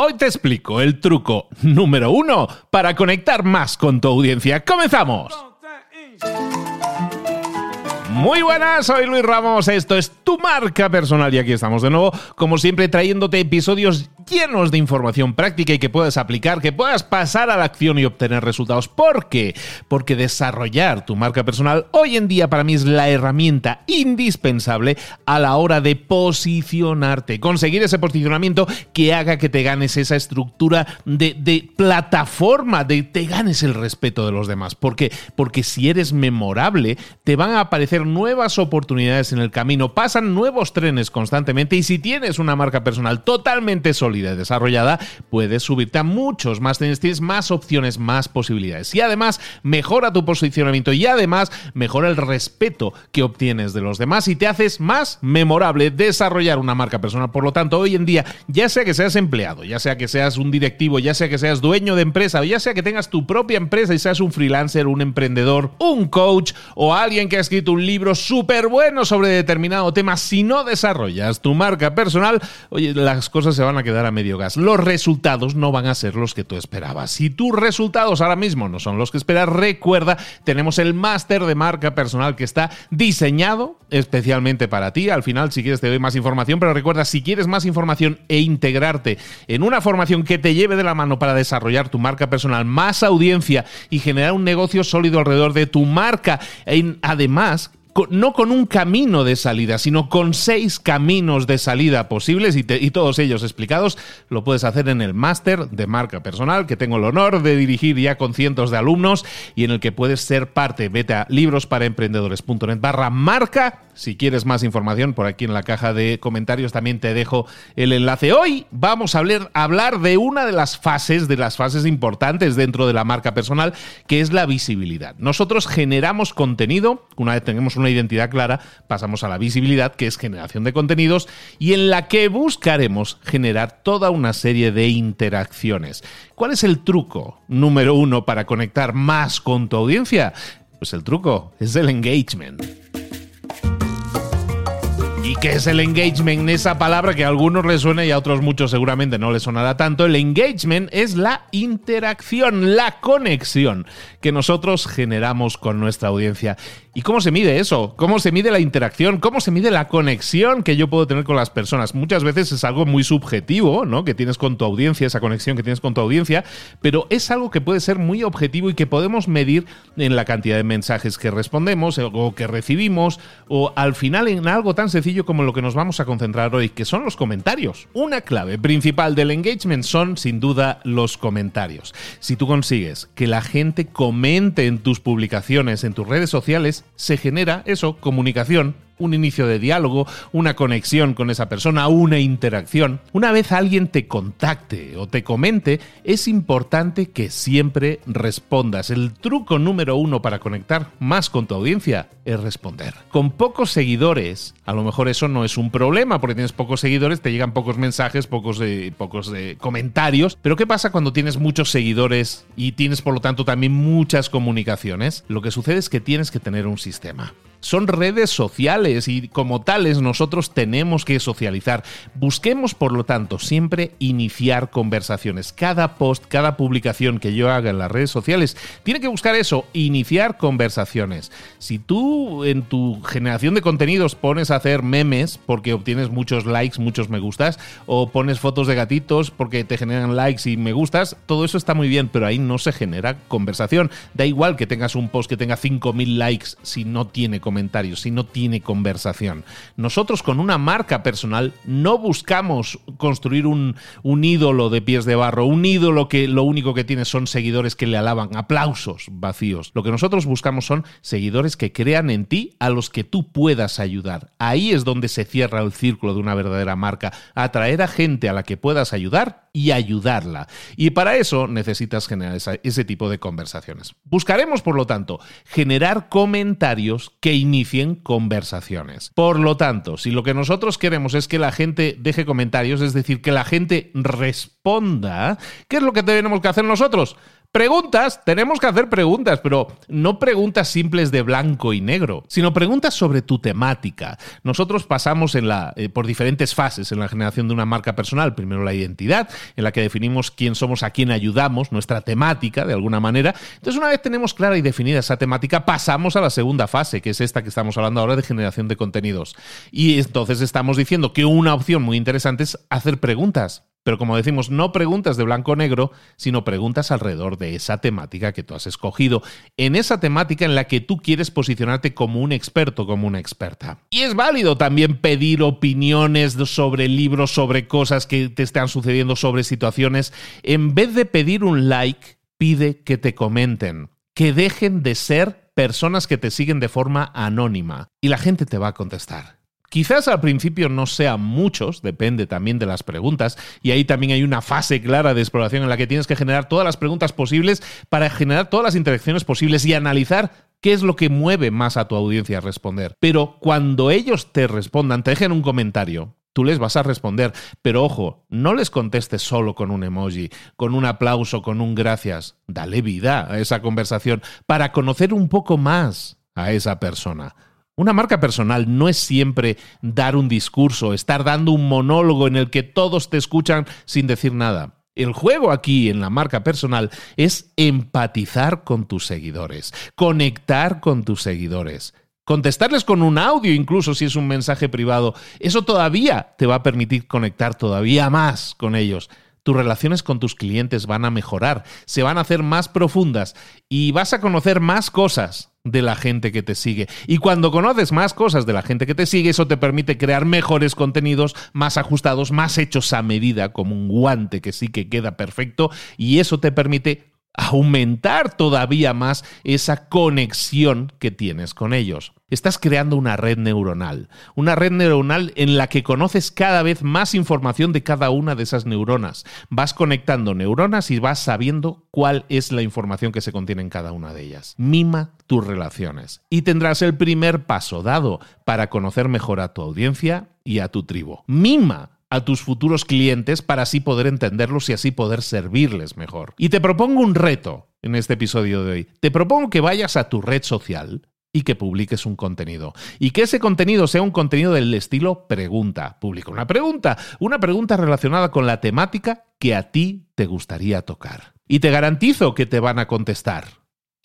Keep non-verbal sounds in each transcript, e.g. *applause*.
Hoy te explico el truco número uno para conectar más con tu audiencia. ¡Comenzamos! Muy buenas, soy Luis Ramos, esto es tu marca personal y aquí estamos de nuevo, como siempre trayéndote episodios llenos de información práctica y que puedas aplicar, que puedas pasar a la acción y obtener resultados. ¿Por qué? Porque desarrollar tu marca personal hoy en día para mí es la herramienta indispensable a la hora de posicionarte, conseguir ese posicionamiento que haga que te ganes esa estructura de, de plataforma, de te ganes el respeto de los demás. ¿Por qué? Porque si eres memorable, te van a aparecer nuevas oportunidades en el camino, nuevos trenes constantemente y si tienes una marca personal totalmente sólida, desarrollada, puedes subirte a muchos más tienes más opciones, más posibilidades. Y además mejora tu posicionamiento y además mejora el respeto que obtienes de los demás y te haces más memorable desarrollar una marca personal. Por lo tanto, hoy en día, ya sea que seas empleado, ya sea que seas un directivo, ya sea que seas dueño de empresa, o ya sea que tengas tu propia empresa y seas un freelancer, un emprendedor, un coach o alguien que ha escrito un libro súper bueno sobre determinado tema, si no desarrollas tu marca personal, oye, las cosas se van a quedar a medio gas. Los resultados no van a ser los que tú esperabas. Si tus resultados ahora mismo no son los que esperas, recuerda, tenemos el máster de marca personal que está diseñado especialmente para ti. Al final, si quieres, te doy más información, pero recuerda, si quieres más información e integrarte en una formación que te lleve de la mano para desarrollar tu marca personal, más audiencia y generar un negocio sólido alrededor de tu marca, además, no con un camino de salida, sino con seis caminos de salida posibles y, todos ellos explicados. Lo puedes hacer en el máster de marca personal que tengo el honor de dirigir ya con cientos de alumnos y en el que puedes ser parte. Vete a librosparaemprendedores.net barra marca si quieres más información, por aquí en la caja de comentarios también te dejo el enlace. Hoy vamos a hablar, de una de las fases, de las fases importantes dentro de la marca personal, que es la visibilidad. Nosotros generamos contenido, una vez tenemos una identidad clara, pasamos a la visibilidad, que es generación de contenidos, y en la que buscaremos generar toda una serie de interacciones. ¿Cuál es el truco número uno para conectar más con tu audiencia? Pues el truco es el engagement. ¿Y qué es el engagement? Esa palabra que a algunos les suena y a otros muchos seguramente no les sonará tanto. El engagement es la interacción, la conexión que nosotros generamos con nuestra audiencia. ¿Y cómo se mide eso? ¿Cómo se mide la interacción? ¿Cómo se mide la conexión que yo puedo tener con las personas? Muchas veces es algo muy subjetivo, ¿no? Que tienes con tu audiencia, esa conexión que tienes con tu audiencia, pero es algo que puede ser muy objetivo y que podemos medir en la cantidad de mensajes que respondemos o que recibimos o al final en algo tan sencillo como lo que nos vamos a concentrar hoy, que son los comentarios. Una clave principal del engagement son sin duda los comentarios. Si tú consigues que la gente comente en tus publicaciones, en tus redes sociales, se genera eso, comunicación, un inicio de diálogo, una conexión con esa persona, una interacción. Una vez alguien te contacte o te comente, es importante que siempre respondas. El truco número uno para conectar más con tu audiencia es responder. Con pocos seguidores, a lo mejor eso no es un problema, porque tienes pocos seguidores, te llegan pocos mensajes, pocos, pocos comentarios. Pero ¿qué pasa cuando tienes muchos seguidores y tienes por lo tanto también muchas comunicaciones? Lo que sucede es que tienes que tener un sistema son redes sociales y como tales nosotros tenemos que socializar. Busquemos, por lo tanto, siempre iniciar conversaciones. Cada post, cada publicación que yo haga en las redes sociales, tiene que buscar eso, iniciar conversaciones. Si tú en tu generación de contenidos pones a hacer memes porque obtienes muchos likes, muchos me gustas, o pones fotos de gatitos porque te generan likes y me gustas, todo eso está muy bien, pero ahí no se genera conversación. Da igual que tengas un post que tenga 5.000 likes si no tiene comentarios, si no tiene conversación. Nosotros con una marca personal no buscamos construir un, un ídolo de pies de barro, un ídolo que lo único que tiene son seguidores que le alaban, aplausos vacíos. Lo que nosotros buscamos son seguidores que crean en ti a los que tú puedas ayudar. Ahí es donde se cierra el círculo de una verdadera marca, atraer a gente a la que puedas ayudar y ayudarla. Y para eso necesitas generar ese tipo de conversaciones. Buscaremos, por lo tanto, generar comentarios que inicien conversaciones. Por lo tanto, si lo que nosotros queremos es que la gente deje comentarios, es decir, que la gente responda, ¿qué es lo que tenemos que hacer nosotros? Preguntas, tenemos que hacer preguntas, pero no preguntas simples de blanco y negro, sino preguntas sobre tu temática. Nosotros pasamos en la, eh, por diferentes fases en la generación de una marca personal. Primero la identidad, en la que definimos quién somos, a quién ayudamos, nuestra temática de alguna manera. Entonces, una vez tenemos clara y definida esa temática, pasamos a la segunda fase, que es esta que estamos hablando ahora de generación de contenidos. Y entonces estamos diciendo que una opción muy interesante es hacer preguntas. Pero como decimos, no preguntas de blanco o negro, sino preguntas alrededor de esa temática que tú has escogido, en esa temática en la que tú quieres posicionarte como un experto, como una experta. Y es válido también pedir opiniones sobre libros, sobre cosas que te están sucediendo, sobre situaciones. En vez de pedir un like, pide que te comenten, que dejen de ser personas que te siguen de forma anónima. Y la gente te va a contestar. Quizás al principio no sean muchos, depende también de las preguntas, y ahí también hay una fase clara de exploración en la que tienes que generar todas las preguntas posibles para generar todas las interacciones posibles y analizar qué es lo que mueve más a tu audiencia a responder. Pero cuando ellos te respondan, te dejen un comentario, tú les vas a responder. Pero ojo, no les contestes solo con un emoji, con un aplauso, con un gracias. Dale vida a esa conversación para conocer un poco más a esa persona. Una marca personal no es siempre dar un discurso, estar dando un monólogo en el que todos te escuchan sin decir nada. El juego aquí en la marca personal es empatizar con tus seguidores, conectar con tus seguidores, contestarles con un audio incluso si es un mensaje privado. Eso todavía te va a permitir conectar todavía más con ellos tus relaciones con tus clientes van a mejorar, se van a hacer más profundas y vas a conocer más cosas de la gente que te sigue. Y cuando conoces más cosas de la gente que te sigue, eso te permite crear mejores contenidos, más ajustados, más hechos a medida, como un guante que sí que queda perfecto, y eso te permite aumentar todavía más esa conexión que tienes con ellos. Estás creando una red neuronal, una red neuronal en la que conoces cada vez más información de cada una de esas neuronas. Vas conectando neuronas y vas sabiendo cuál es la información que se contiene en cada una de ellas. Mima tus relaciones y tendrás el primer paso dado para conocer mejor a tu audiencia y a tu tribu. Mima a tus futuros clientes para así poder entenderlos y así poder servirles mejor. Y te propongo un reto en este episodio de hoy. Te propongo que vayas a tu red social y que publiques un contenido. Y que ese contenido sea un contenido del estilo pregunta. Publica una pregunta, una pregunta relacionada con la temática que a ti te gustaría tocar. Y te garantizo que te van a contestar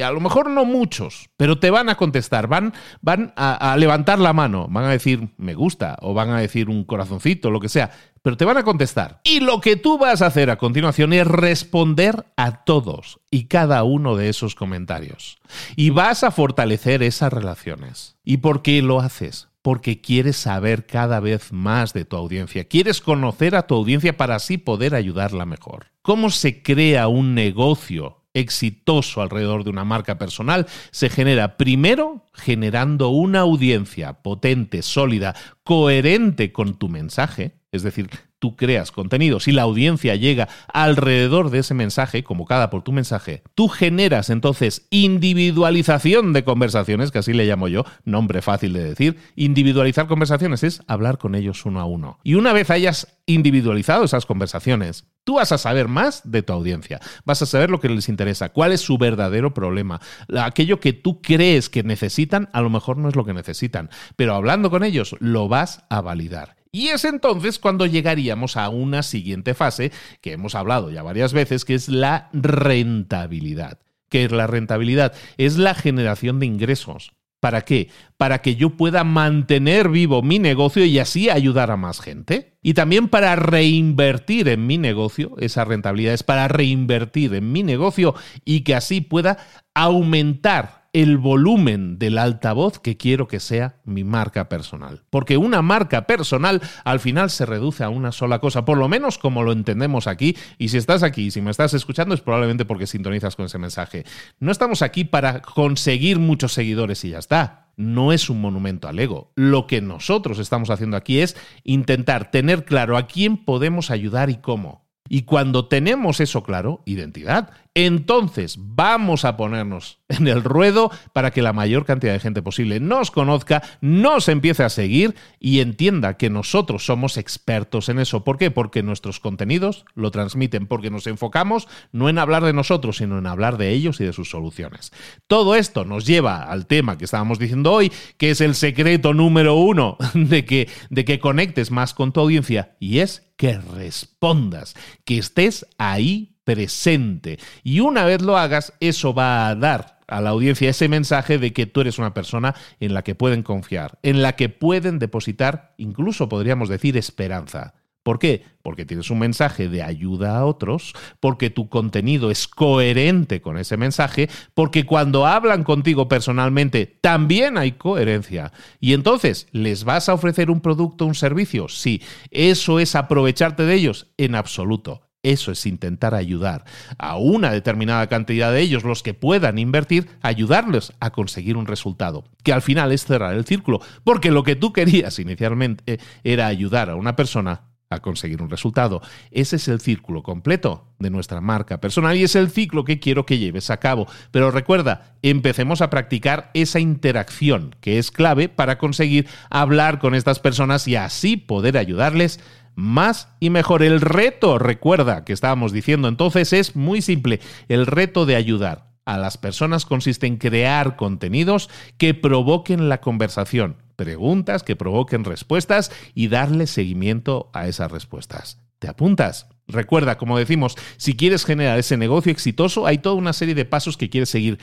a lo mejor no muchos, pero te van a contestar, van, van a, levantar la mano, van a decir me gusta o van a decir un corazoncito, lo que sea, pero te van a contestar. Y lo que tú vas a hacer a continuación es responder a todos y cada uno de esos comentarios. Y vas a fortalecer esas relaciones. ¿Y por qué lo haces? Porque quieres saber cada vez más de tu audiencia, quieres conocer a tu audiencia para así poder ayudarla mejor. ¿Cómo se crea un negocio exitoso alrededor de una marca personal se genera primero generando una audiencia potente, sólida, coherente con tu mensaje, es decir, tú creas contenidos y la audiencia llega alrededor de ese mensaje, convocada por tu mensaje, tú generas entonces individualización de conversaciones, que así le llamo yo, nombre fácil de decir. Individualizar conversaciones es hablar con ellos uno a uno. Y una vez hayas individualizado esas conversaciones, tú vas a saber más de tu audiencia, vas a saber lo que les interesa, cuál es su verdadero problema. Aquello que tú crees que necesitan, a lo mejor no es lo que necesitan, pero hablando con ellos lo vas a validar. Y es entonces cuando llegaríamos a una siguiente fase que hemos hablado ya varias veces, que es la rentabilidad. ¿Qué es la rentabilidad? Es la generación de ingresos. ¿Para qué? Para que yo pueda mantener vivo mi negocio y así ayudar a más gente. Y también para reinvertir en mi negocio, esa rentabilidad es para reinvertir en mi negocio y que así pueda aumentar el volumen del altavoz que quiero que sea mi marca personal. Porque una marca personal al final se reduce a una sola cosa, por lo menos como lo entendemos aquí. Y si estás aquí, si me estás escuchando, es probablemente porque sintonizas con ese mensaje. No estamos aquí para conseguir muchos seguidores y ya está. No es un monumento al ego. Lo que nosotros estamos haciendo aquí es intentar tener claro a quién podemos ayudar y cómo Y cuando tenemos eso claro, identidad, entonces vamos a ponernos en el ruedo para que la mayor cantidad de gente posible nos conozca, nos empiece a seguir y entienda que nosotros somos expertos en eso. ¿Por qué? Porque nuestros contenidos lo transmiten, porque nos enfocamos no en hablar de nosotros, sino en hablar de ellos y de sus soluciones. Todo esto nos lleva al tema que estábamos diciendo hoy, que es el secreto número uno *laughs* de que, de que conectes más con tu audiencia y es que respondas, que estés ahí presente. Y una vez lo hagas, eso va a dar a la audiencia ese mensaje de que tú eres una persona en la que pueden confiar, en la que pueden depositar, incluso podríamos decir, esperanza. ¿Por qué? Porque tienes un mensaje de ayuda a otros, porque tu contenido es coherente con ese mensaje, porque cuando hablan contigo personalmente también hay coherencia. Y entonces, ¿les vas a ofrecer un producto, un servicio? Sí. ¿Eso es aprovecharte de ellos? En absoluto. Eso es intentar ayudar a una determinada cantidad de ellos, los que puedan invertir, ayudarles a conseguir un resultado, que al final es cerrar el círculo, porque lo que tú querías inicialmente era ayudar a una persona a conseguir un resultado. Ese es el círculo completo de nuestra marca personal y es el ciclo que quiero que lleves a cabo. Pero recuerda, empecemos a practicar esa interacción que es clave para conseguir hablar con estas personas y así poder ayudarles más y mejor. El reto, recuerda que estábamos diciendo entonces, es muy simple. El reto de ayudar a las personas consiste en crear contenidos que provoquen la conversación, preguntas que provoquen respuestas y darle seguimiento a esas respuestas. ¿Te apuntas? Recuerda, como decimos, si quieres generar ese negocio exitoso, hay toda una serie de pasos que quieres seguir.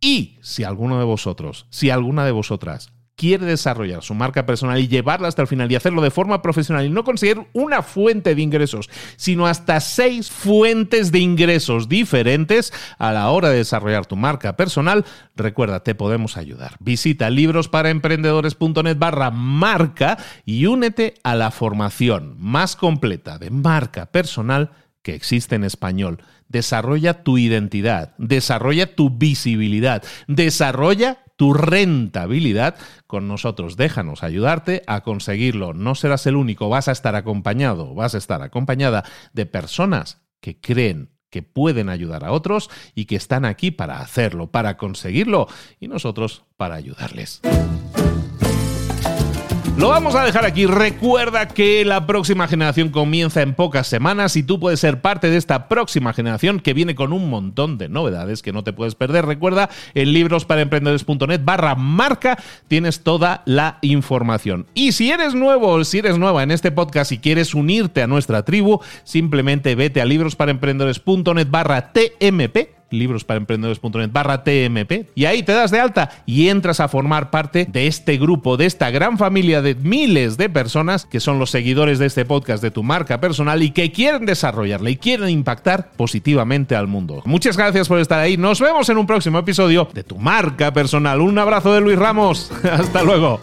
Y si alguno de vosotros, si alguna de vosotras quiere desarrollar su marca personal y llevarla hasta el final y hacerlo de forma profesional y no conseguir una fuente de ingresos, sino hasta seis fuentes de ingresos diferentes a la hora de desarrollar tu marca personal, recuerda, te podemos ayudar. Visita librosparaemprendedores.net barra marca y únete a la formación más completa de marca personal que existe en español. Desarrolla tu identidad, desarrolla tu visibilidad, desarrolla tu rentabilidad con nosotros. Déjanos ayudarte a conseguirlo. No serás el único, vas a estar acompañado, vas a estar acompañada de personas que creen que pueden ayudar a otros y que están aquí para hacerlo, para conseguirlo y nosotros para ayudarles. Lo vamos a dejar aquí. Recuerda que la próxima generación comienza en pocas semanas y tú puedes ser parte de esta próxima generación que viene con un montón de novedades que no te puedes perder. Recuerda, en librosparaemprendedores.net barra marca tienes toda la información. Y si eres nuevo o si eres nueva en este podcast y quieres unirte a nuestra tribu, simplemente vete a librosparaemprendedores.net barra TMP librosparaemprendedores.net barra TMP y ahí te das de alta y entras a formar parte de este grupo, de esta gran familia de miles de personas que son los seguidores de este podcast de tu marca personal y que quieren desarrollarla y quieren impactar positivamente al mundo. Muchas gracias por estar ahí. Nos vemos en un próximo episodio de tu marca personal. Un abrazo de Luis Ramos. *laughs* Hasta luego.